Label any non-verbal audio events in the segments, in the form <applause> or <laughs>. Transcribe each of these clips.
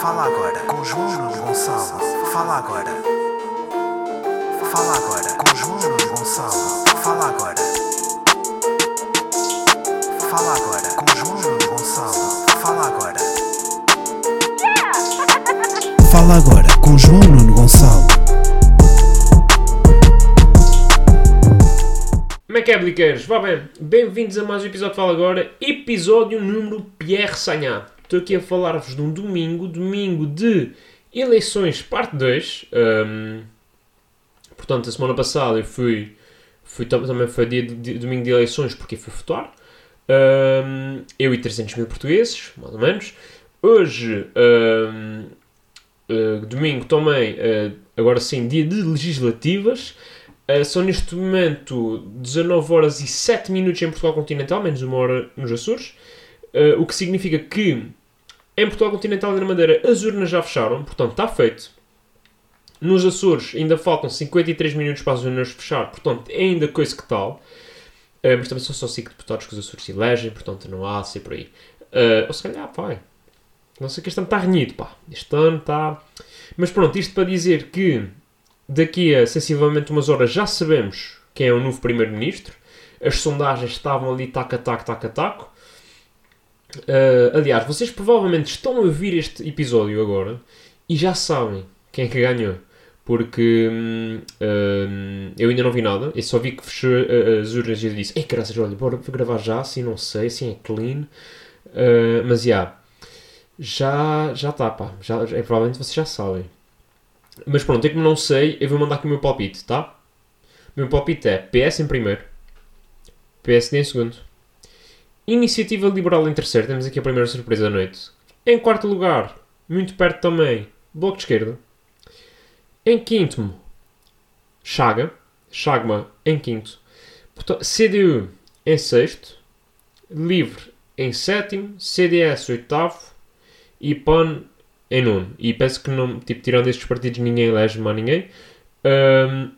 Fala agora com João Gonçalo. Fala agora. Fala agora com João Gonçalo. Fala agora. Fala agora com João Gonçalo. Fala agora. Fala agora com João Nuno Gonçalo. Como é é? Vá bem, bem-vindos a mais um episódio de Fala Agora, episódio número Pierre Sanhá. Estou aqui a falar-vos de um domingo, domingo de eleições, parte 2. Ahm, portanto, a semana passada eu fui, fui tam- também foi dia de, de- domingo de eleições porque fui votar. Ahm, eu e 300 mil portugueses, mais ou menos. Hoje, ahm, ah, domingo também, ah, agora sim, dia de legislativas. Uh, são neste momento 19 horas e 7 minutos em Portugal Continental, menos uma hora nos Açores. Uh, o que significa que em Portugal Continental e na Madeira as urnas já fecharam, portanto está feito. Nos Açores ainda faltam 53 minutos para as urnas fechar, portanto é ainda coisa que tal. Uh, mas também são só 5 deputados que os Açores elegem, portanto não há assim por aí. Uh, ou se calhar, vai. Não sei que este ano está renhido, pá. Este ano está. Mas pronto, isto para dizer que daqui a sensivelmente umas horas já sabemos quem é o novo Primeiro-Ministro. As sondagens estavam ali taco a taco, taco a taco. Ah, aliás, vocês provavelmente estão a ouvir este episódio agora e já sabem quem é que ganhou. Porque hum, hum, eu ainda não vi nada, eu só vi que fechou ah, as urnas e disse: Ei, graças, olha, bora gravar já, assim não sei, assim é clean. Ah, mas já, já já está, pá, já, já- provavelmente vocês já sabem. Mas pronto, é como não sei, eu vou mandar aqui o meu palpite, tá? O meu palpite é PS em primeiro, PSD em segundo, Iniciativa Liberal em terceiro, temos aqui a primeira surpresa da noite. Em quarto lugar, muito perto também, Bloco de Esquerda. Em quinto, Chaga, Chagma em quinto. Portanto, CDU em sexto, Livre em sétimo, CDS oitavo e PAN em nono. E penso que não, tipo, tirando estes partidos, ninguém elege mais ninguém. Ahm,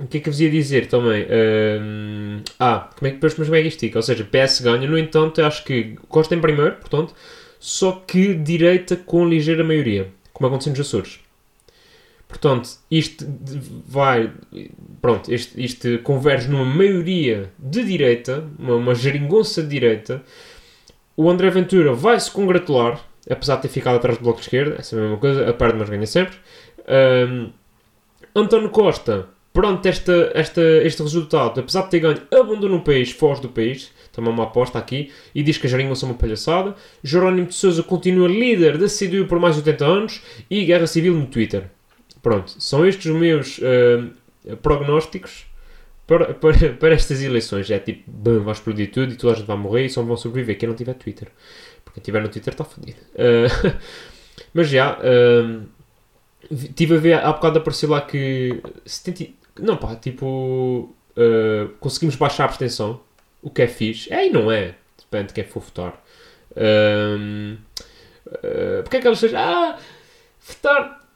o que é que eu vos ia dizer também? Ahm, ah, como é que, mas como é que isto fica? Ou seja, PS ganha, no entanto, acho que Costa em primeiro, portanto, só que direita com ligeira maioria, como aconteceu nos Açores. Portanto, isto vai. Pronto, isto, isto converge numa maioria de direita, uma, uma geringonça de direita. O André Ventura vai se congratular, apesar de ter ficado atrás do Bloco de Esquerda, essa é a mesma coisa, a perde, mas ganha sempre. Ahm, António Costa, pronto, esta, esta, este resultado, apesar de ter ganho, abandona o país, foge do país, também uma aposta aqui, e diz que a geringonça é uma palhaçada. Jerónimo de Sousa continua líder da CDU por mais de 80 anos e guerra civil no Twitter. Pronto, são estes os meus ahm, prognósticos para, <laughs> para, para estas eleições. É tipo, bam, vai explodir tudo e toda a gente vai morrer e só vão sobreviver quem não tiver Twitter. Porque quem tiver no Twitter está fodido. Ah, <laughs> mas já, ahm, vi- tive a ver, há bocado apareceu lá que 70, e- não pá, tipo, ah, conseguimos baixar a abstenção, o que é fixe. É e não é, depende de quem for votar. Ah, porque é que elas dizem, ah, votar,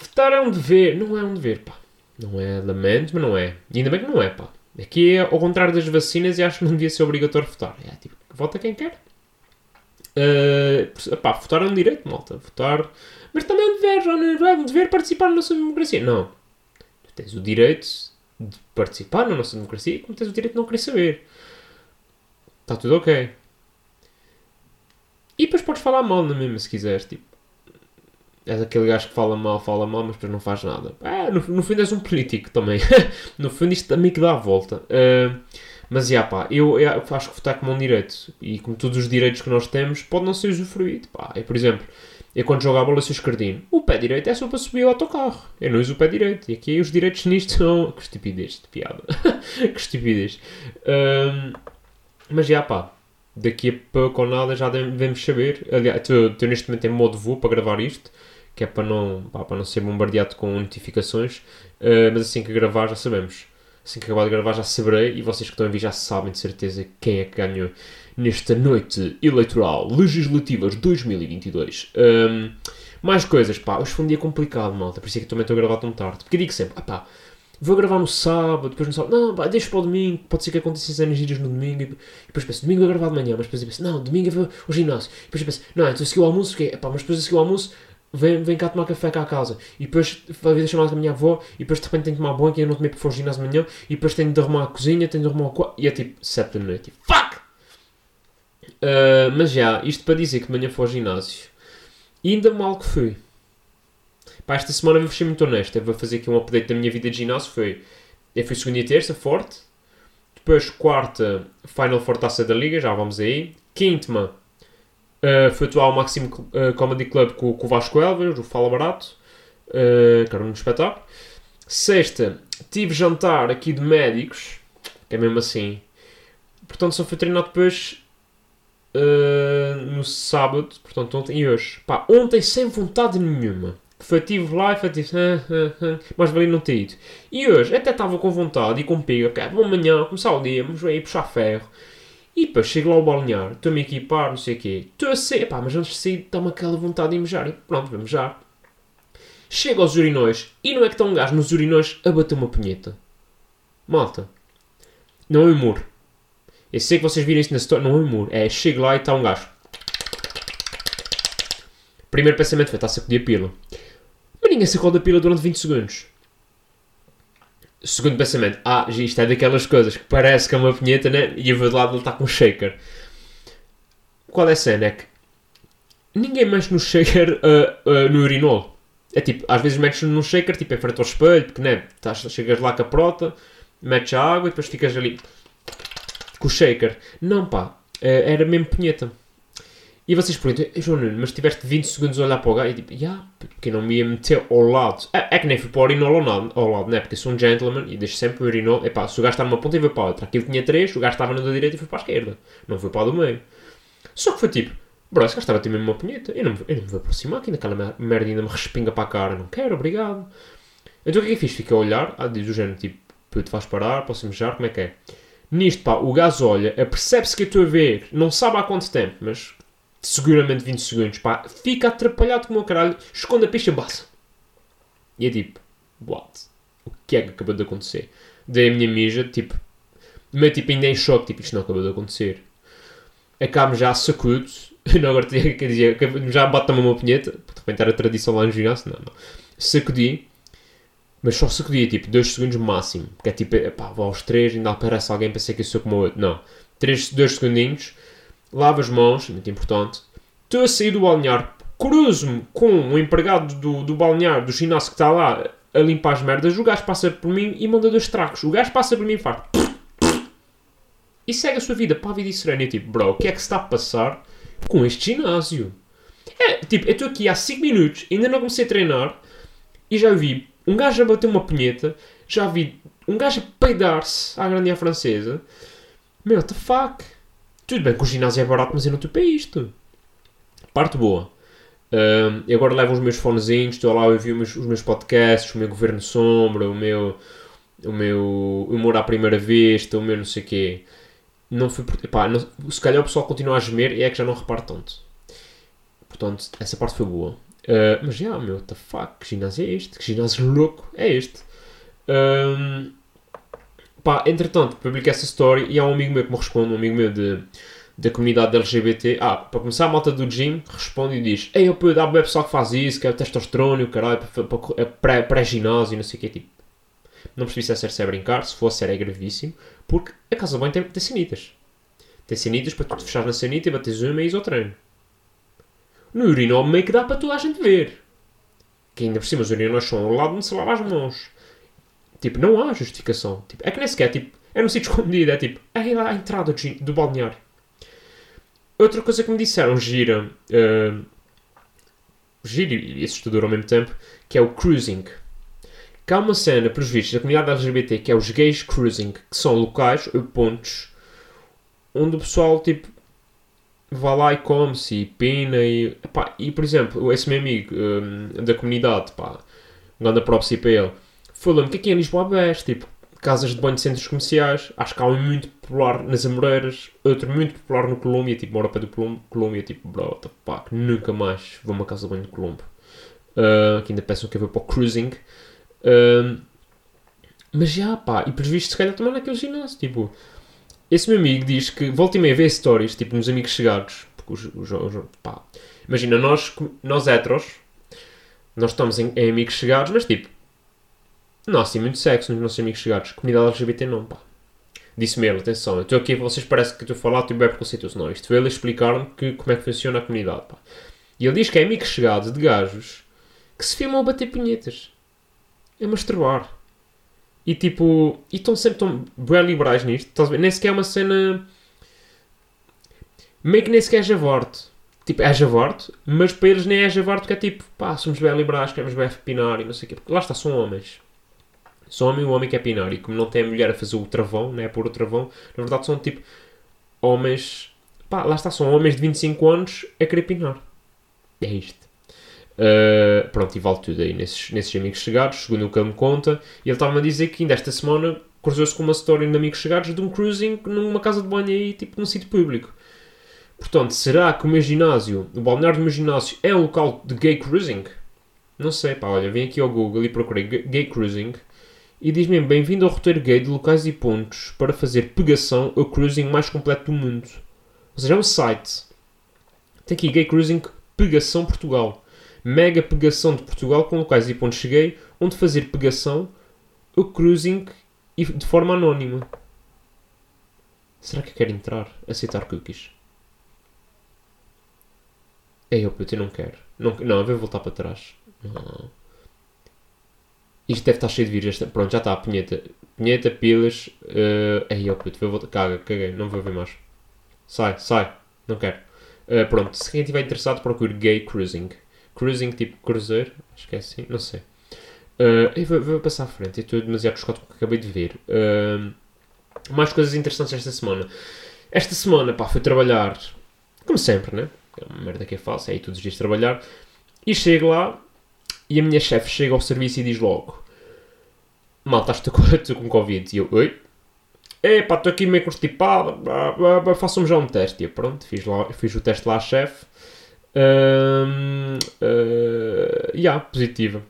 votar é um dever. Não é um dever, pá. Não é, lamento, mas não é. E ainda bem que não é, pá. Aqui é ao contrário das vacinas e acho que não devia ser obrigatório votar. É tipo, vota quem quer. Uh, pá, votar é um direito, malta. Votar. Mas também é um dever, já não é um dever participar na nossa democracia. Não. Tu tens o direito de participar na nossa democracia, como tens o direito de não querer saber. Está tudo ok. E depois podes falar mal na mesma se quiseres. Tipo, és aquele gajo que fala mal, fala mal, mas depois não faz nada. Ah, no, no fundo és um político também. <laughs> no fundo isto também que dá a volta. Uh, mas, já pá, eu, eu acho que votar como um direito. E como todos os direitos que nós temos, pode não ser usufruído. Pá. Eu, por exemplo, eu quando jogo a bola sou escardino. O pé direito é só para subir o autocarro. Eu não uso o pé direito. E aqui os direitos nisto são... <laughs> Que estupidez de piada. <laughs> que estupidez. Um, mas, já pá, daqui a pouco ou nada já devemos saber. Aliás, estou neste momento em modo voo para gravar isto. Que é para não, pá, para não ser bombardeado com notificações. Uh, mas assim que gravar já sabemos. Assim que acabar de gravar já saberei e vocês que estão a vir já sabem de certeza quem é que ganhou nesta noite eleitoral legislativas 2022. Um, mais coisas, pá, hoje foi um dia complicado, malta, por isso é que também estou a gravar tão tarde. Porque eu digo sempre, ah pá, vou gravar no sábado, depois no sábado, não, pá, deixa para o domingo, pode ser que aconteçam cenas giras no domingo, e depois penso, domingo vou gravar de manhã, mas depois eu penso, não, domingo eu vou ao ginásio, e depois eu penso, não, então a o almoço, que pá, mas depois a seguir o almoço, vem, vem cá tomar café cá a casa, e depois vai vir a chamada com a minha avó, e depois de repente tenho que tomar banho, que eu não tomei porque for ginásio de manhã, e depois tenho de arrumar a cozinha, tenho de arrumar o quarto, e é tipo, sete da noite, e fuck! Uh, mas já, isto para dizer que de manhã fui ao ginásio, e ainda mal que fui. Pá, esta semana vou ser muito honesto, eu vou fazer aqui um update da minha vida de ginásio, foi eu fui segunda e terça, forte. Depois, quarta, Final Four Taça da Liga, já vamos aí. Quinta, uh, fui atuar ao Máximo uh, Comedy Club com, com o Vasco Elvas, do Fala Barato, uh, que era um espetáculo. Sexta, tive jantar aqui de médicos, que é mesmo assim. Portanto, só fui treinar depois uh, no sábado, portanto, ontem e hoje. Pá, ontem sem vontade nenhuma foi, tive lá e foi tipo, ah, ah, mas valia não ter ido. E hoje até estava com vontade e com piga, ok, vamos amanhã, começar o dia, vamos aí puxar ferro. E depois chego lá ao balnear, estou-me a equipar, não sei o quê. Estou a ser, pá, mas antes de sair dá-me aquela vontade de mejar. E pronto, vamos já. Chego aos urinóis e não é que está um gajo nos urinóis a bater uma punheta. Malta. Não é humor. Eu sei que vocês viram isso na história, não é humor. É, chego lá e está um gajo. Primeiro pensamento foi, está-se a pedir a pila. Mas ninguém sacou da pila durante 20 segundos. Segundo pensamento, ah, isto é daquelas coisas que parece que é uma punheta, né? E eu vou de lado ele está com um shaker. Qual é a cena? É que ninguém mexe no shaker uh, <laughs> uh, no urinol. É tipo, às vezes metes no shaker, tipo, em frente ao espelho, porque, né? Tás, chegas lá com a prota, metes a água e depois ficas ali com o shaker. Não, pá, uh, era mesmo punheta. E vocês perguntam, João Nuno, mas tiveste 20 segundos a olhar para o gajo? E tipo, yeah, porque não me ia meter ao lado. É, é que nem fui para o urinol ao lado, ao lado, né? Porque sou um gentleman e deixo sempre o urinol. Epá, se o gajo está numa ponta, eu vou para a outra. Aqui eu tinha 3, o gajo estava na da direita e fui para a esquerda. Não fui para a do meio. Só que foi tipo, bro, esse gajo estava a ter mesmo uma punheta. Eu não, eu não me vou aproximar, que ainda aquela merda ainda me respinga para a cara. Não quero, obrigado. Então o que é que fiz? Fiquei a olhar, ah, diz o género, tipo, puto, vais parar, posso mejar, como é que é? Nisto, pá, o gajo olha, percebe-se que eu estou a ver, não sabe há quanto tempo, mas seguramente 20 segundos, pá, fica atrapalhado como o caralho, esconde a pista e basta. E é tipo, what? O que é que acabou de acontecer? Dei a minha mija, tipo, meio tipo ainda em choque, tipo, isto não acabou de acontecer. Acabo já sacudo, <laughs> não agora tinha que dizer, já bate-me uma punheta, de repente era tradição lá no ginásio, não, não. Sacudi, mas só sacudi, tipo, 2 segundos máximo, porque é tipo, pá, vou aos 3, ainda aparece alguém, pensei que eu sou como o outro, não. 3, 2 segundinhos, lavo as mãos, muito importante. Estou a sair do balneário, cruzo-me com um empregado do, do balneário, do ginásio que está lá a limpar as merdas. O gajo passa por mim e manda dois tracos. O gajo passa por mim e faz. E segue a sua vida para a vida e serena. E tipo, bro, o que é que se está a passar com este ginásio? É, tipo, eu estou aqui há 5 minutos, ainda não comecei a treinar e já vi um gajo a bater uma punheta, já vi um gajo a peidar-se à grande francesa. Meu, what the fuck? Tudo bem que o ginásio é barato, mas eu não estou para isto. Parte boa. Uh, eu agora levo os meus fonezinhos, estou lá a ouvir os meus, podcasts, o meu Governo Sombra, o meu, o meu Humor à Primeira Vista, o meu não sei o quê. Não fui epá, não, se calhar o pessoal continua a gemer e é que já não reparo tanto. Portanto, essa parte foi boa. Uh, mas já, meu, what the fuck, que ginásio é este? Que ginásio louco é este? Um, Pá, entretanto, publiquei essa story e há um amigo meu que me responde, um amigo meu de, da comunidade LGBT. Ah, para começar, a malta do gym responde e diz: Ei, eu pude, há bem pessoal que faz isso, que é testosterona, o caralho, é pré-ginásio, não sei o que. Tipo, não percebi se é sério se é brincar, se fosse, era gravíssimo, porque a casa bem tem, tem sanitas. Tem sanitas para tu te fechares na sanita e bateres uma e treino. No urinol meio que dá para toda a gente ver. Que ainda por cima os urinóis são ao lado onde se lava as mãos. Tipo, não há justificação. Tipo, é que nem sequer, tipo, é no sítio escondido, é tipo, é lá a entrada do, do balneário. Outra coisa que me disseram, gira, uh, gira e assustador ao mesmo tempo, que é o cruising. Que há uma cena, pelos vistos, da comunidade LGBT, que é os gays cruising, que são locais ou pontos onde o pessoal, tipo, vai lá e come-se e pina e... Epá, e, por exemplo, esse meu amigo um, da comunidade, pá, um grande próprio para ele, Falou-me que aqui em Lisboa há tipo, casas de banho de centros comerciais. Acho que há um muito popular nas Amoreiras, outro muito popular no Colômbia, tipo, mora para do Colômbia, tipo, bro, what the fuck, nunca mais vou a uma casa de banho de Colombo. Uh, que ainda pensam que eu vou para o cruising. Uh, Mas já, pá, e previsto se calhar também naquele ginásio, tipo... Esse meu amigo diz que volta e meia vê stories, tipo, nos amigos chegados, porque os, os, os pá... Imagina, nós, nós heteros, nós estamos em, em amigos chegados, mas tipo... Há assim muito sexo nos nossos amigos chegados. Comunidade LGBT não, pá. Disse mesmo, atenção, eu estou aqui, vocês parecem que estou a falar, estou bem preconceituoso. Não, isto foi ele explicar-me que, como é que funciona a comunidade, pá. E ele diz que é amigo chegado de gajos que se filmam a bater punhetas. A masturbar. E tipo, e estão sempre tão bem liberais nisto, estás? Nem sequer é uma cena. meio que nem sequer é javorte. Tipo, é javorte, mas para eles nem é javorte, porque é tipo, pá, somos bem liberais, queremos bem pinar e não sei o quê. Porque lá está, são homens. São homem, o homem que é pinar. E como não tem a mulher a fazer o travão, né, por o travão, na verdade são tipo homens. pá, lá está, são homens de 25 anos a querer pinar. É isto. Uh, pronto, e vale tudo aí nesses, nesses amigos chegados, segundo o que ele me conta. E ele estava-me a dizer que ainda esta semana cruzou-se com uma história de amigos chegados de um cruising numa casa de banho aí, tipo num sítio público. Portanto, será que o meu ginásio, o balneário do meu ginásio, é um local de gay cruising? Não sei, pá, olha, vim aqui ao Google e procurei gay cruising e diz-me bem-vindo ao roteiro gay de locais e pontos para fazer pegação ao cruising mais completo do mundo. Ou seja, é um site. Tem aqui gay cruising pegação Portugal. Mega pegação de Portugal com locais e pontos cheguei, onde fazer pegação ao cruising e de forma anónima. Será que eu quero entrar? Aceitar cookies? Ei, opa, eu não quero. Não, não, eu vou voltar para trás. Não. Isto deve estar cheio de vírus. Pronto, já está. Punheta. Punheta, pilas. Uh, ei, opa, vou voltar. Caga, caguei. Não vou ver mais. Sai, sai. Não quero. Uh, pronto, se quem estiver interessado, procure gay cruising. Cruising tipo cruzeiro. Acho que é assim. Não sei. Uh, eu vou, vou, passar à frente. Eu estou demasiado chocado com o que acabei de ver. Uh, mais coisas interessantes esta semana. Esta semana, pá, fui trabalhar. Como sempre, né? É uma merda que é falsa, é aí todos os dias trabalhar. E chego lá e a minha chefe chega ao serviço e diz logo: Malta, estou com, Covid. E eu, oi? Epá, estou aqui meio constipado, façam-me já um teste. E eu, pronto, fiz, lá, fiz o teste lá chefe. Um, uh, yeah, positiva.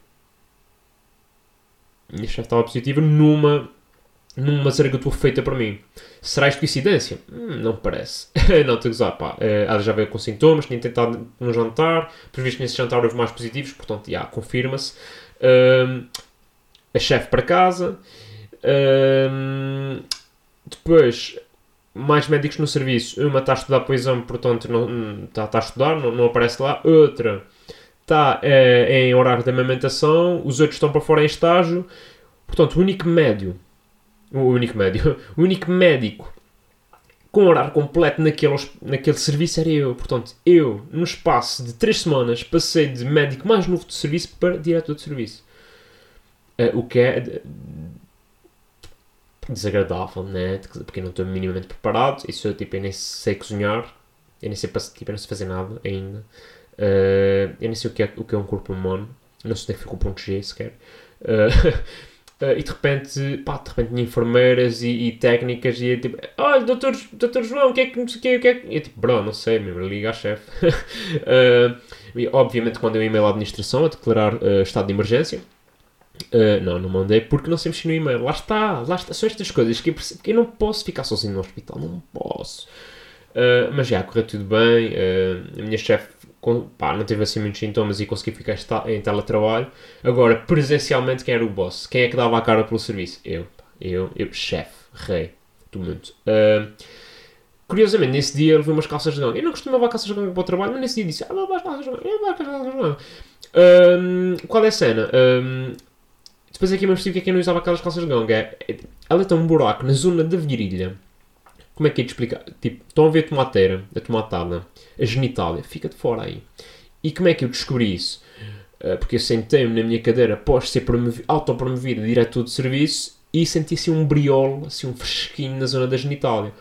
Minha chefe estava positiva numa numa tua feita para mim. Será isto coincidência? Hum, não parece. <laughs> não, estou a gozar, pá. Uh, ela já veio com sintomas, tinha tentado no jantar, previsto nesse jantar houve mais positivos, portanto, já, confirma-se. Uh, a chefe para casa. Uh, depois, mais médicos no serviço. Uma está a estudar para o exame, portanto, não, está, está a estudar, não, não aparece lá. Outra está eh, em horário de amamentação. Os outros estão para fora em estágio. Portanto, o único médio o único médico, o único médico com horário completo naquele, naquele serviço era eu. Portanto, eu, no espaço de 3 semanas, passei de médico mais novo de serviço para diretor de serviço. Uh, o que é desagradável, né? Porque eu não estou minimamente preparado. Isso eu, tipo, eu nem sei cozinhar. Eu nem sei, tipo, eu não sei fazer nada ainda. Uh, eu nem sei o que, é, o que é um corpo humano. Não sei onde é que fica o ponto G sequer. Uh, <laughs> Uh, e de repente, pá, de repente enfermeiras e, e técnicas e tipo, olha, doutor, doutor João, o que é que não sei o que, o que é que... E eu tipo, bro, não sei, meu, liga à chefe. uh, <laughs> e obviamente mandei um e-mail à administração a declarar uh, estado de emergência. Uh, não, não mandei porque não sei mexer no e-mail. Lá está, lá está. São estas coisas que eu percebo que eu não posso ficar sozinho no hospital, não posso. Uh, mas já, correu tudo bem. Uh, a minha chefe pá, não teve assim muitos sintomas e consegui ficar em teletrabalho. Agora, presencialmente, quem era o boss? Quem é que dava a cara pelo serviço? Eu. Eu, eu chefe, rei do mundo. Uh, curiosamente, nesse dia eu levei umas calças de ganga. Eu não costumava calças de ganga para o trabalho, mas nesse dia disse: Ah, levar calças de ganga. Eu vou calças de ganga. Uh, qual é a cena? Depois aqui me percebi que é que eu não usava aquelas calças de ganga. É, ela tem um buraco na zona da virilha como é que é de explicar? Tipo, estão a ver a tomateira, a tomatada, a genitália, fica de fora aí. E como é que eu descobri isso? Uh, porque eu sentei-me na minha cadeira após ser autopromovido a diretor de serviço e senti assim um briol, assim um fresquinho na zona da genitália.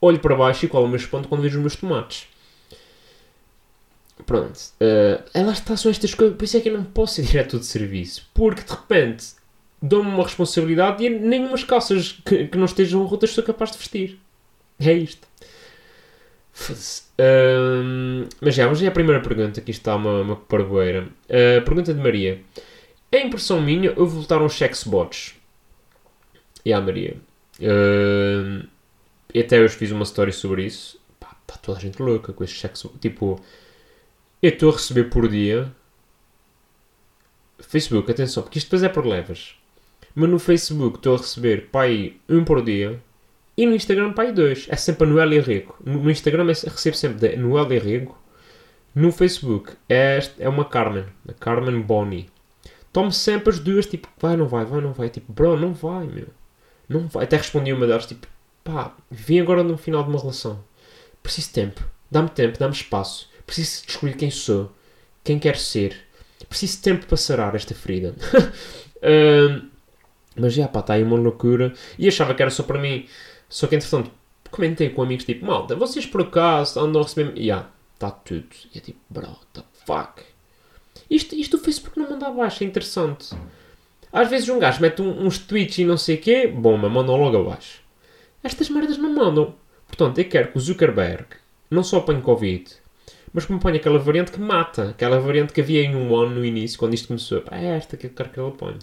Olho para baixo e qual é o meu espanto quando vejo os meus tomates. Pronto. Uh, elas está, são estas coisas. Por isso é que eu não posso ser diretor de serviço. Porque de repente dou-me uma responsabilidade e nem umas calças que, que não estejam rotas sou capaz de vestir. É isto. Um, mas já, vamos a primeira pergunta. Aqui está uma, uma parboeira. Uh, pergunta de Maria. É impressão minha ou voltaram os sexbots? e à Maria. Uh, até hoje fiz uma story sobre isso. Está toda a gente louca com estes cheques. Tipo, eu estou a receber por dia. Facebook, atenção, porque isto depois é por levas. Mas no Facebook estou a receber pai um por dia e no Instagram pai dois. É sempre a Noel Rego. No Instagram recebo sempre de Noel Rego. No Facebook é, é uma Carmen, a Carmen Boni. Tomo sempre as duas, tipo, vai, não vai, vai, não vai. Tipo, bro, não vai, meu. Não vai. Até respondi uma delas, tipo, pá, vim agora no final de uma relação. Preciso de tempo. Dá-me tempo, dá-me espaço. Preciso descobrir quem sou, quem quero ser. Preciso de tempo para sarar esta ferida. <laughs> mas já, pá, está aí uma loucura. E achava que era só para mim. Só que, entretanto, comentei com amigos, tipo, malta, vocês por acaso andam a receber... Ya, yeah, está tudo. E é tipo, bro, what the fuck? Isto, isto o Facebook não manda abaixo, é interessante. Às vezes um gajo mete um, uns tweets e não sei o quê, bomba, mandam logo abaixo. Estas merdas não mandam. Portanto, eu quero que o Zuckerberg não só apanhe Covid, mas que me apanhe aquela variante que mata. Aquela variante que havia em um ano no início, quando isto começou. É esta que eu quero que ele apanhe.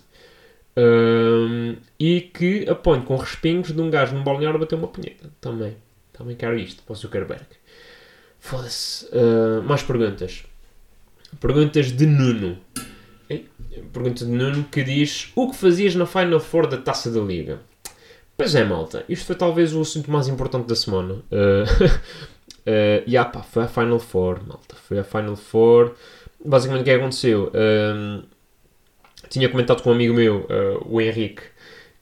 Um, e que apanhe com respingos de um gajo num balneário bater uma punheta. Também. Também quero isto para o Zuckerberg. Foda-se. Uh, mais perguntas. Perguntas de Nuno. Pergunta de Nuno que diz: O que fazias na Final Four da taça da Liga? Pois é, malta. Isto foi talvez o assunto mais importante da semana. Uh, uh, <laughs> yeah, pá, foi a Final Four, malta. Foi a Final Four. Basicamente, o que aconteceu? Um, tinha comentado com um amigo meu, uh, o Henrique,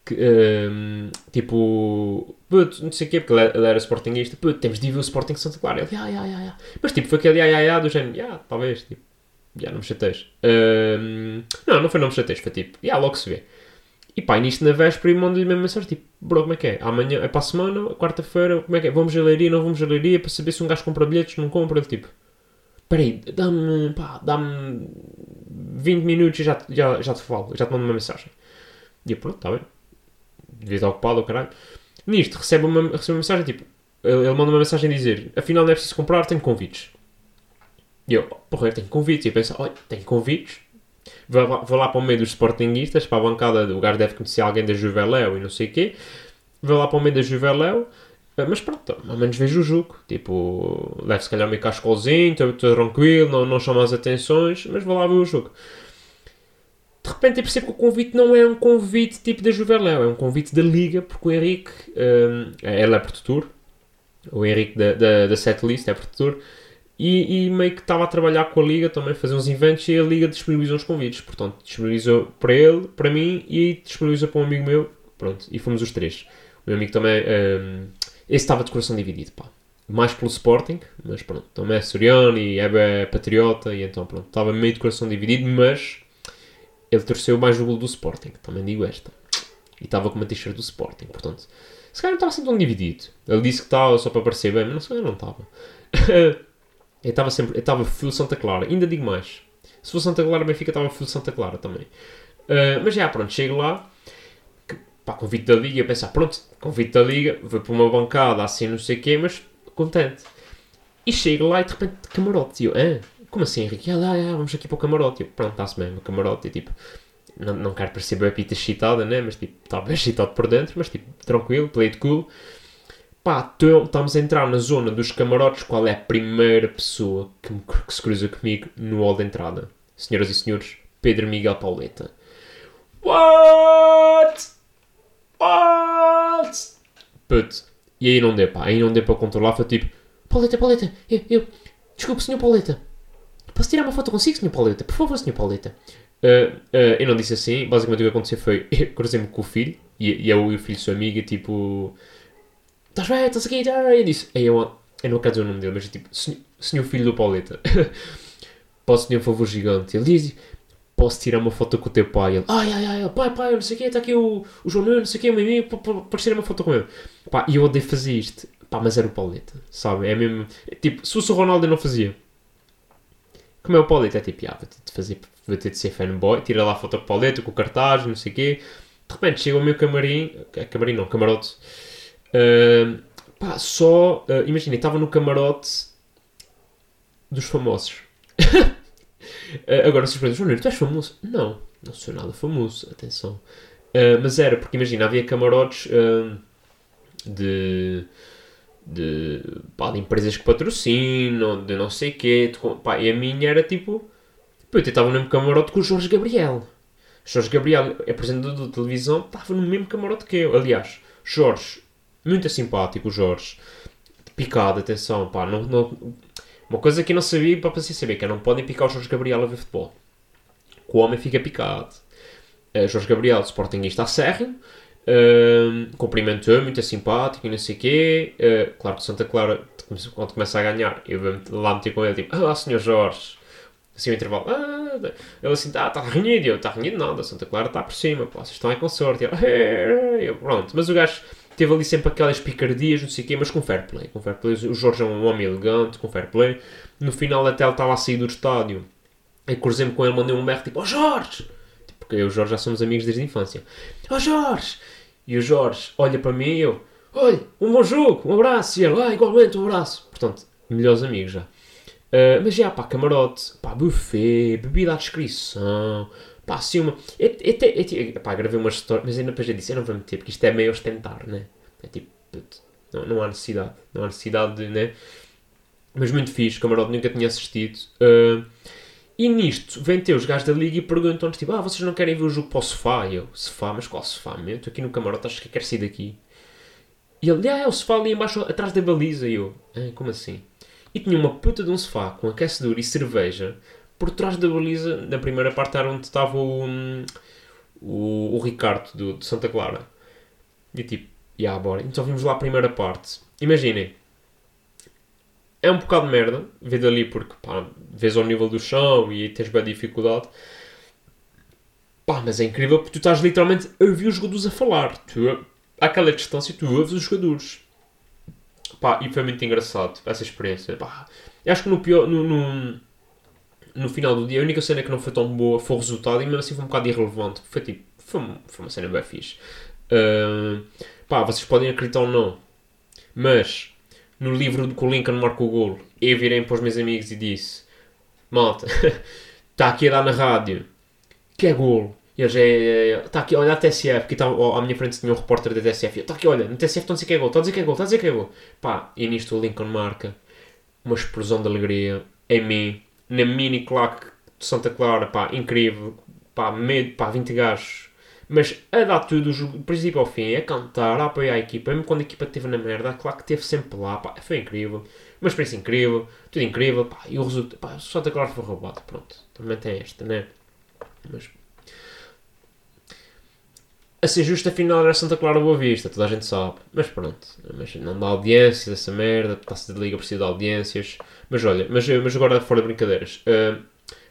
que, um, tipo, puto, não sei o quê, porque ele era sportingista, puto, temos de ir ver o Sporting Santa Clara. Ele, ah, yeah, yeah, Mas, tipo, foi aquele, ah, yeah, yeah, do género, yeah, talvez, tipo, já não me chateias. Um, não, não foi não me chateias, foi tipo, já logo se vê. E pá, nisto na véspera e mando-lhe mesmo mensagem, tipo, bro, como é que é? Amanhã, é para a semana, quarta-feira, como é que é? Vamos a leiria, não vamos a leiria, para saber se um gajo compra bilhetes, não compra, tipo, peraí, dá-me, pá, dá-me 20 minutos e já, já, já te falo, já te mando uma mensagem. E eu, pronto, está bem. Devia estar ocupado, caralho. Nisto, recebe uma, recebe uma mensagem, tipo, ele, manda uma mensagem a dizer, afinal não é preciso comprar, tenho convites. E eu, porra, eu tenho convites. E eu penso, olha, tenho convites. Vou lá, vou lá para o meio dos sportinguistas, para a bancada, o gajo deve conhecer alguém da Juveléu e não sei o quê. Vou lá para o meio da Juveléu, mas pronto, ao menos vejo o jogo. Tipo, leve se calhar meio cascolzinho, estou tranquilo, não, não chamo as atenções, mas vou lá ver o jogo. De repente eu percebo que o convite não é um convite tipo da Juveléu, é um convite da Liga, porque o Henrique, um, é produtor, o Henrique da, da, da setlist é produtor, e, e, meio que estava a trabalhar com a Liga também, fazer uns eventos e a Liga disponibilizou os convites. Portanto, disponibilizou para ele, para mim e disponibilizou para um amigo meu. Pronto, e fomos os três. O meu amigo também. Um, esse estava de coração dividido, pá. Mais pelo Sporting, mas pronto, também é Soriano e é patriota, e então pronto, estava meio de coração dividido, mas ele torceu mais o gol do Sporting, também digo esta. E estava com uma t-shirt do Sporting, portanto, se calhar não estava assim tão dividido. Ele disse que estava só para parecer bem, mas não, não estava. <laughs> Eu estava sempre, eu estava full Santa Clara, ainda digo mais. Se fosse Santa Clara, Benfica estava full Santa Clara também. Uh, mas já, pronto, chego lá, pá, convite da Liga, pensar, pronto, convite da Liga, vou para uma bancada assim, não sei o quê, mas contente. E chego lá e de repente, camarote, e eu, ah, como assim, Henrique? Ah, ah, vamos aqui para o camarote. Eu, pronto, está-se mesmo, camarote, e tipo, não, não quero parecer bem excitada, né, mas tipo, estava <laughs> excitado por dentro, mas tipo, tranquilo, play it cool pá, estamos a entrar na zona dos camarotes, qual é a primeira pessoa que, me, que se cruza comigo no hall de entrada? Senhoras e senhores, Pedro Miguel Pauleta. What? What? Put. E aí não deu, pá, aí não deu para controlar, foi tipo, Pauleta, Pauleta, eu, eu, desculpe, senhor Pauleta, posso tirar uma foto consigo, senhor Pauleta? Por favor, senhor Pauleta. Uh, uh, eu não disse assim, basicamente o que aconteceu foi, <laughs> eu cruzei-me com o filho, e, e eu e o filho sua amiga, tipo estás bem, estás aqui, tá? e disse, aí eu, eu não quero dizer o nome dele, mas tipo, senhor, senhor filho do Pauleta, <laughs> posso pedir um favor gigante? Ele diz, posso tirar uma foto com o teu pai? Ele, ai, ai, ai, pai, pai, não sei o quê, está aqui o, o João Nuno, não sei o quê, o amigo, para tirar uma foto com ele. Pá, e eu odeio fazer isto. Pá, mas era o Pauleta, sabe? É mesmo, tipo, se fosse o Ronaldo eu não fazia. Como é o Pauleta, é tipo, ah, vou ter de fazer, vou ter de ser fanboy, tira lá a foto com o Pauleta, com o cartaz, não sei o quê. De repente chega o meu camarim, camarim não, camarote, Uh, pá, só. Uh, Imagina, estava no camarote dos famosos. <laughs> uh, agora, se perguntam, João tu és famoso? Não, não sou nada famoso, atenção. Uh, mas era porque, imagina, havia camarotes uh, de, de, pá, de empresas que patrocinam, de não sei o quê. De, pá, e a minha era tipo. Eu estava no mesmo camarote com o Jorge Gabriel. Jorge Gabriel, apresentador de televisão, estava no mesmo camarote que eu. Aliás, Jorge, muito simpático, o Jorge. Picado, atenção, pá. Não, não, uma coisa que eu não sabia, para você saber, que é não podem picar o Jorge Gabriel a ver futebol. O homem fica picado. Uh, Jorge Gabriel, Sportingista acérrimo, uh, cumprimentou muito simpático e não sei o quê. Uh, claro que Santa Clara, quando começa a ganhar, eu vou lá meter com ele, tipo, ah, senhor Jorge. Assim, o intervalo, ah, ele assim, tá, está renhido. Eu, está renhido nada, Santa Clara está por cima, pô, vocês estão aí com sorte. Eu, pronto, mas o gajo teve ali sempre aquelas picardias, não sei o quê, mas com fair play. Com fair play. O Jorge é um homem elegante, com fair play. No final até ele estava a sair do estádio. E cruzei-me com ele, mandei um berro, tipo, oh Jorge! porque eu e o Jorge já somos amigos desde a infância. Ó oh, Jorge! E o Jorge olha para mim e eu, olha, um bom jogo, um abraço. E ele, ah, igualmente, um abraço. Portanto, melhores amigos já. Uh, mas já, pá, camarote, pá, buffet, bebida à descrição, pá, uma... Eu, eu, eu, eu, pá, gravei uma história, mas ainda depois eu disse, eu não vou meter, porque isto é meio ostentar, né? É tipo, não, não há necessidade, não há necessidade de, né? Mas muito fixe, camarote nunca tinha assistido. Uh, e nisto, vem ter os gajos da liga e perguntam-nos tipo, ah, vocês não querem ver o jogo para o sofá? E eu, sofá? Mas qual sofá? Meu, estou aqui no camarote, acho que quero sair daqui. E ele, ah, é o sofá ali embaixo, atrás da baliza. E eu, ah, como assim? E tinha uma puta de um sofá com aquecedor e cerveja por trás da baliza, na primeira parte era onde estava o, o, o Ricardo do, de Santa Clara. E tipo, e yeah, bora. Então vimos lá a primeira parte. Imaginem, é um bocado de merda, ver dali porque pá, vês ao nível do chão e tens bem dificuldade. Pá, mas é incrível porque tu estás literalmente a ouvir os jogadores a falar. Tu, àquela distância tu ouves os jogadores. Pá, e foi muito engraçado essa experiência. Pá, acho que no, pior, no, no, no, final do dia a única cena que não foi tão boa foi o resultado e mesmo assim foi um bocado irrelevante. Foi tipo, foi, foi uma cena bem fixe. Uh, pá, vocês podem acreditar ou não, mas no livro que o Lincoln marca o golo, eu virei para os meus amigos e disse: Malta, está <laughs> aqui a dar na rádio, que é golo. E eles é. Está aqui, olha a TSF, porque está, à minha frente tinha um repórter da TSF. Está aqui, olha, no TSF estão a dizer que é gol, estão a dizer que é gol, está a dizer que é gol. Pá, e nisto o Lincoln marca uma explosão de alegria em mim, na mini claque de Santa Clara, pá, incrível, pá, medo, pá, 20 gajos mas a dar tudo, do princípio ao fim, a cantar, a apoiar a equipa, mesmo quando a equipa esteve na merda, claro que esteve sempre lá, pá, foi incrível. Uma experiência incrível, tudo incrível, pá, e o resultado, pá, só até claro foi roubado, pronto. Também tem esta, né? Mas. A ser justo, afinal era Santa Clara Boa Vista, toda a gente sabe. Mas pronto, mas não dá audiência dessa merda, está-se de liga precisa de audiências. Mas olha, mas, mas agora fora de brincadeiras. Uh,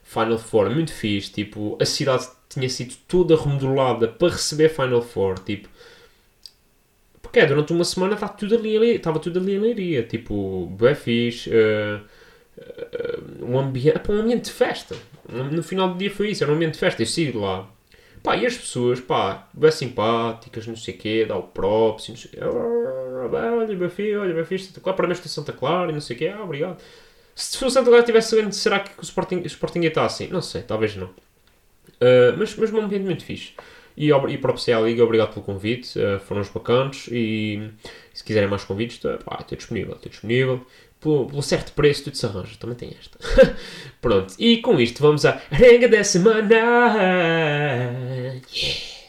Final Four, muito fixe, tipo, a cidade tinha sido toda remodelada para receber Final Four, tipo, porque é, durante uma semana estava tudo ali, estava tudo ali em Leiria, tipo, bem fixe, uh, uh, um, ambiente, um ambiente de festa, no final do dia foi isso, era um ambiente de festa, eu de lá, pá, e as pessoas, pá, bem simpáticas, não sei o quê, dá o props, não sei o quê, olha, bem fixe, olha, bem fixe, claro, parabéns para Santa Clara, e não sei o quê, ah, obrigado. Se o Santa Clara tivesse sabendo, será que o Sporting, o Sporting ia estar assim? Não sei, talvez não. Uh, mas, mas um ambiente muito fixe. E, e o PCA Liga, obrigado pelo convite, uh, foram os bacanos e se quiserem mais convites, tá, estou disponível, estou disponível. Pelo, pelo, certo preço tudo se arranja, também tem esta. <laughs> Pronto, e com isto vamos à arenga da semana. Yeah.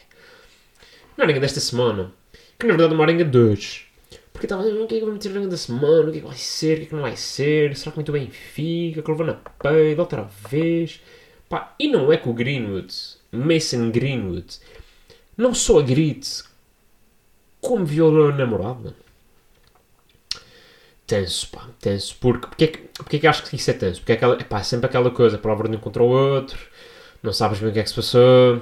Na arenga desta semana, que na verdade é uma arenga 2. Porque estava o que é que vai meter na da semana, o que é que vai ser, o que é que não vai ser, será que muito bem fica, que levou na peida outra vez. Pá, e não é que o Greenwood, Mason Greenwood, não só grite como violou a namorada. Tenso, pá, tenso. Porque, porque, é que, porque é que acho que isso é tenso? Porque é, aquela, epá, é sempre aquela coisa, palavra de um contra o outro, não sabes bem o que é que se passou,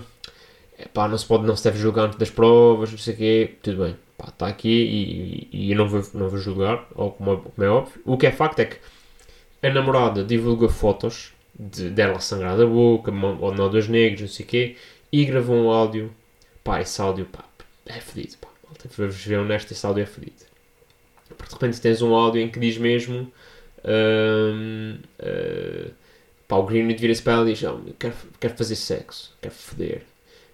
epá, não se pode, não se deve julgar antes das provas, não sei o quê, tudo bem está aqui e, e, eu não vou, não vou julgar, ou como, é, como, é óbvio. O que é facto é que a namorada divulga fotos de, dela sangrar da boca, ou dos negros, não sei o quê, e gravou um áudio. Pá, esse áudio, pá, é fedido, pá. Vamos ver honesto, esse áudio é fedido. Porque de repente tens um áudio em que diz mesmo. Uh, uh, pá, o Greenwood vira-se para ela e diz: oh, quero, quero fazer sexo, quero foder.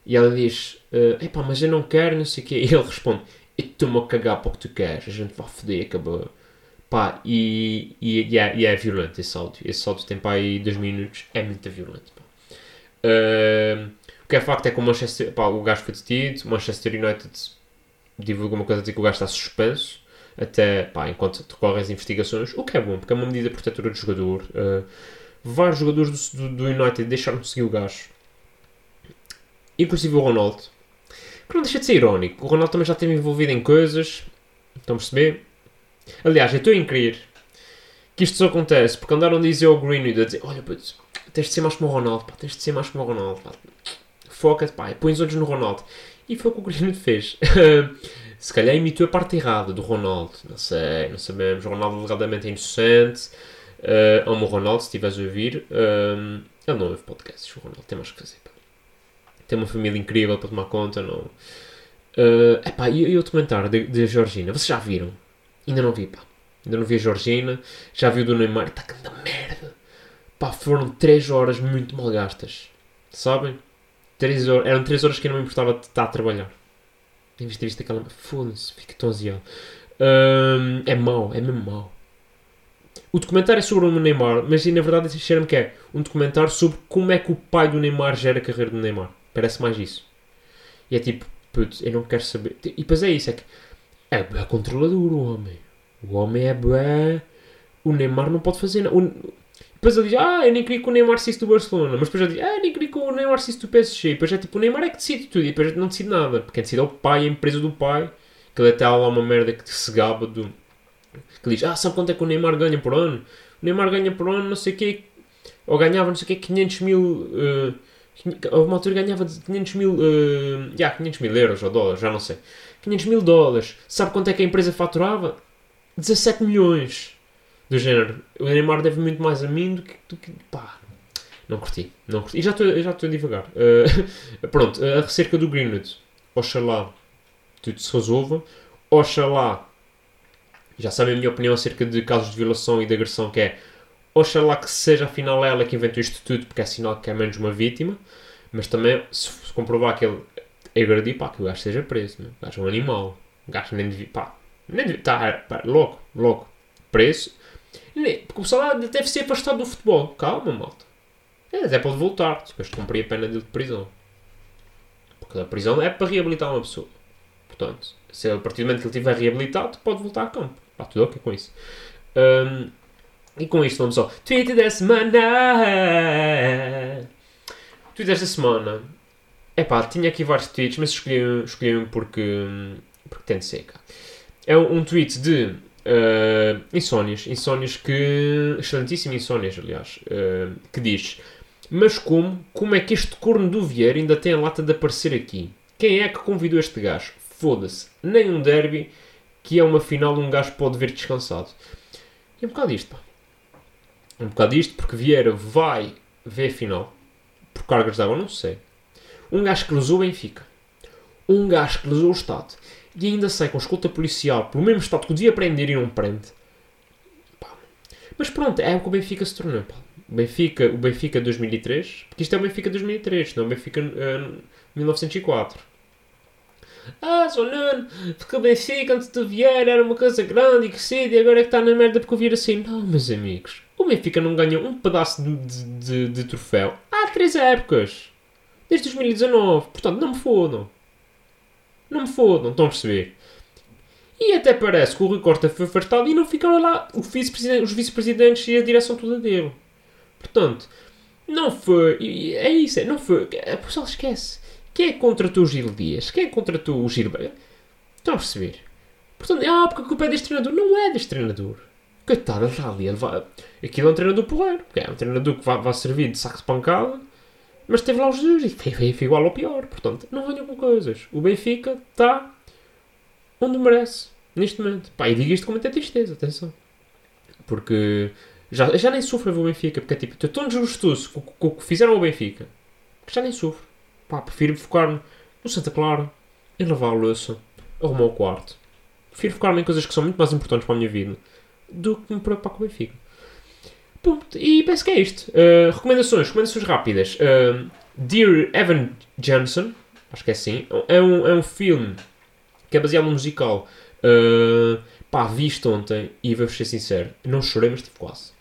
E ela diz: uh, Epá, mas eu não quero, não sei o quê. E ele responde: Eu estou-me a cagar para o que tu queres, a gente vai foder, acabou. Pá, e, e, e, é, e é violento esse áudio. Esse áudio tem pá aí 2 minutos, é muito violento. Pá. Uh, o que é facto é que o Manchester, pá, o gajo foi detido, o Manchester United divulga uma coisa a dizer que o gajo está suspenso até pá, enquanto decorrem as investigações, o que é bom, porque é uma medida protetora do jogador. Uh, vários jogadores do, do United deixaram de seguir o gajo, inclusive o Ronaldo, que não deixa de ser irónico. O Ronaldo também já esteve envolvido em coisas, estão a perceber? Aliás, eu estou a crer que isto só acontece porque andaram a dizer ao Greenwood a dizer: Olha, putz, tens de ser mais como o Ronaldo, pá, tens de ser mais como o Ronaldo, foca-te, pá, põe os olhos no Ronaldo. E foi o que o Greenwood fez. <laughs> Se calhar imitou a parte errada do Ronaldo, não sei, não sabemos. O Ronaldo alegadamente é inocente. Uh, amo o Ronaldo, se estiveres a ouvir. Um, ele não ouve podcasts, o Ronaldo tem mais que fazer. Pá. Tem uma família incrível para tomar conta, não. Uh, epá, e, e o de Georgina, vocês já viram? Ainda não vi, pá. Ainda não vi a Georgina. Já vi o do Neymar. Está da merda. Pá, foram 3 horas muito mal gastas. Sabem? 3 horas, eram 3 horas que eu não me importava de estar a trabalhar. Em vez de ter visto aquela. Foda-se, fica tão. Um, é mau, é mesmo mau. O documentário é sobre o Neymar, mas na verdade cheira-me que é um documentário sobre como é que o pai do Neymar gera a carreira do Neymar. Parece mais isso. E é tipo, putz, eu não quero saber. E depois é isso, é que é bem controlador o homem. O homem é bem. O Neymar não pode fazer nada. Depois ele diz, ah, eu nem queria que o Neymar saísse do Barcelona. Mas depois ele diz, ah, eu nem queria que o Neymar saísse do PSG. E depois é tipo, o Neymar é que decide tudo. E depois não decide nada. Porque quem decide é o pai, a empresa do pai. Que ele até há lá uma merda que se gaba do... Que diz, ah, sabe quanto é que o Neymar ganha por ano? O Neymar ganha por ano, não sei o quê. Ou ganhava, não sei o quê, 500 mil... Uh, uma altura ganhava 500 mil... Uh, yeah, 500 mil euros ou dólares, já não sei. 500 mil dólares. Sabe quanto é que a empresa faturava? 17 milhões. Do género, o Neymar deve muito mais a mim do que. Do que pá, não curti. Não curti. E já estou a divagar. Uh, <laughs> pronto, uh, acerca do Greenwood. Oxalá tudo se resolva. Oxalá. Já sabem a minha opinião acerca de casos de violação e de agressão, que é. Oxalá que seja afinal ela que inventou isto tudo, porque é sinal que é menos uma vítima. Mas também, se comprovar que ele agrediu, pá, que o gajo seja preso. Né? O gajo é um animal. O gajo nem devia. pá, nem devia. Tá, pá, louco, louco. Preso porque o salário deve ser afastado do futebol. Calma, malta. É, até pode voltar, depois de cumprir a pena dele de prisão. Porque a prisão é para reabilitar uma pessoa. Portanto, se a partir do momento que ele estiver reabilitado, pode voltar a campo. Está tudo ok com isso. Um, e com isto vamos ao tweet da semana. Tweet desta semana. É pá, tinha aqui vários tweets, mas escolhi, escolhi um porque, porque tem de ser. É um, um tweet de Uh, insónias, insónias que. excelentíssimo insónias, aliás, uh, que diz: Mas como? Como é que este corno do Vieira ainda tem a lata de aparecer aqui? Quem é que convidou este gajo? Foda-se, nem um derby que é uma final um gajo pode ver descansado. É um bocado disto, pá. É um bocado disto porque Vieira vai ver a final por cargas de água, não sei. Um gajo que lesou o Benfica. Um gajo que lesou o Estado e ainda sai com escolta policial pelo mesmo estado que o devia prender e não prende. Pá. Mas pronto, é o que o Benfica se tornou. Pá. O Benfica, o Benfica 2003, porque isto é o Benfica 2003, não é o Benfica uh, 1904. Ah, sou Nuno, porque o Benfica antes do Vieira era uma coisa grande e crescida e agora é que está na merda porque o Vieira assim. Não, meus amigos, o Benfica não ganhou um pedaço de, de, de, de troféu há três épocas. Desde 2019. Portanto, não me fodam. Não me fodam, estão a perceber? E até parece que o Rui Costa foi afastado e não ficaram lá vice os vice-presidentes e a direção toda dele. Portanto, não foi. É isso, é, não foi. A pessoa esquece. Quem é que contratou o Gil Dias? Quem é que contratou o Gilberto? Estão a perceber? Portanto, ah, porque a culpa é deste treinador. Não é deste treinador. Coitado, está ali. Ele vai... Aquilo é um treinador porreiro. É um treinador que vai, vai servir de saco de pancada mas teve lá os Jesus e foi, igual ao pior. Portanto, não venham com coisas. O Benfica está onde merece, neste momento. Pá, e digo isto com muita tristeza, atenção. Porque já, já nem sofro o Benfica, porque é tipo, estou tão desgostoso com o que fizeram ao Benfica, que já nem sofro. Pá, prefiro focar-me no Santa Clara, em lavar a louça, arrumar o quarto. Prefiro focar-me em coisas que são muito mais importantes para a minha vida do que me preocupar com o Benfica. E penso que é isto. Uh, recomendações, recomendações rápidas. Uh, Dear Evan Johnson, Acho que é assim. É um, é um filme que é baseado num musical. Uh, pá, vi isto ontem e vou ser sincero, não chorei, mas tive quase.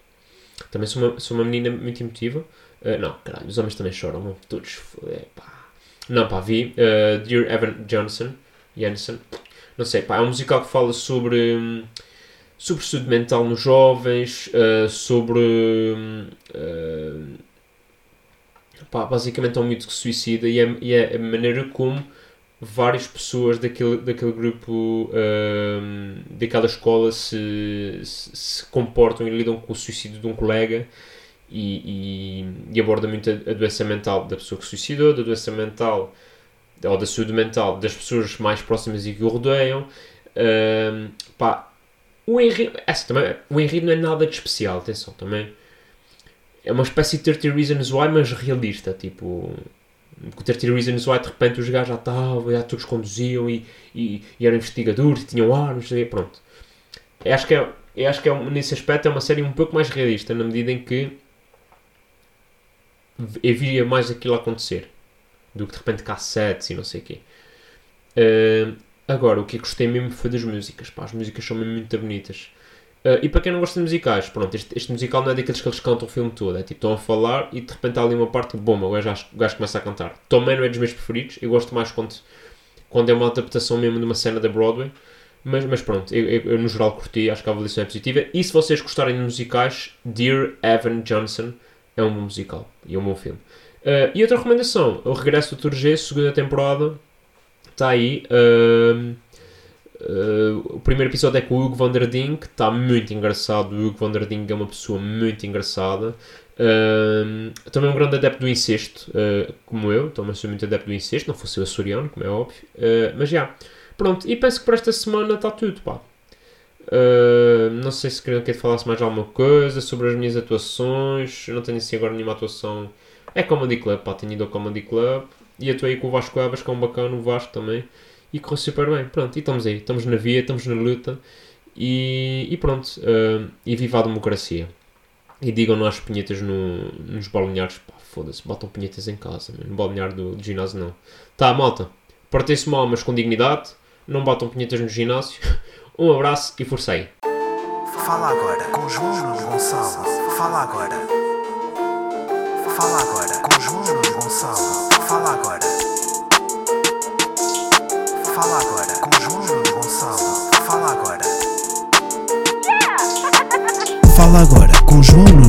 Também sou uma, sou uma menina muito emotiva. Uh, não, caralho, os homens também choram, não, todos. É, pá. Não, pá, vi uh, Dear Evan Johnson. Jensen. Não sei, pá, é um musical que fala sobre. Hum, sobre saúde mental nos jovens, uh, sobre. Uh, pá, basicamente é um mito que se suicida e é, e é a maneira como várias pessoas daquele, daquele grupo, um, daquela escola se, se, se, comportam e lidam com o suicídio de um colega e, e, e, aborda muito a, a doença mental da pessoa que se suicidou, da doença mental ou da saúde mental das pessoas mais próximas e que o rodeiam. Um, pá, o enredo, essa também, o enredo não é nada de especial, atenção, também é uma espécie de 30 Reasons Why, mas realista, tipo com 30 Reasons Why, de repente os gajos já estavam, já todos conduziam e, e, e eram investigadores, tinham armas, e pronto. Eu acho que, é, eu acho que é, nesse aspecto é uma série um pouco mais realista, na medida em que eu via mais aquilo acontecer do que de repente cassetes e não sei o quê. Uh, agora, o que eu gostei mesmo foi das músicas, pá, as músicas são mesmo muito bonitas. Uh, e para quem não gosta de musicais, pronto, este, este, musical não é daqueles que eles cantam o filme todo. É tipo, estão a falar e de repente há ali uma parte bomba, o gajo, o gajo começa a cantar. Também não é dos meus preferidos, eu gosto mais quando, quando é uma adaptação mesmo de uma cena da Broadway. Mas, mas pronto, eu, eu, eu, no geral curti, acho que a avaliação é positiva. E se vocês gostarem de musicais, Dear Evan Johnson é um bom musical e é um bom filme. Uh, e outra recomendação, o regresso do Tour G, segunda temporada, está aí. Uh, Uh, o primeiro episódio é com o Hugo van der Ding, que está muito engraçado. O Hugo van der Ding é uma pessoa muito engraçada. Uh, também um grande adepto do incesto, uh, como eu. Também sou muito adepto do incesto, não fosse eu açoriano, como é óbvio. mas já, pronto. E penso que para esta semana está tudo, pá. não sei se queriam que eu falasse mais alguma coisa sobre as minhas atuações. Eu não tenho assim agora nenhuma atuação. É Comedy Club, pá. Tenho ido ao Comedy Club. E atuei com o Vasco Abas, que é um bacana, o Vasco também e correu super bem. Pronto, e estamos aí, estamos na via, estamos na luta e, e pronto, uh, e viva a democracia. E digam-no às punhetas no, nos balneários, pá, foda-se, botam punhetas em casa, no balneário do, do, ginásio não. Tá, malta, portem-se mal, mas com dignidade, não botam punhetas no ginásio. <laughs> um abraço e forcei. Fala agora com João Gonçalo. Fala agora. Fala agora com João Gonçalo. João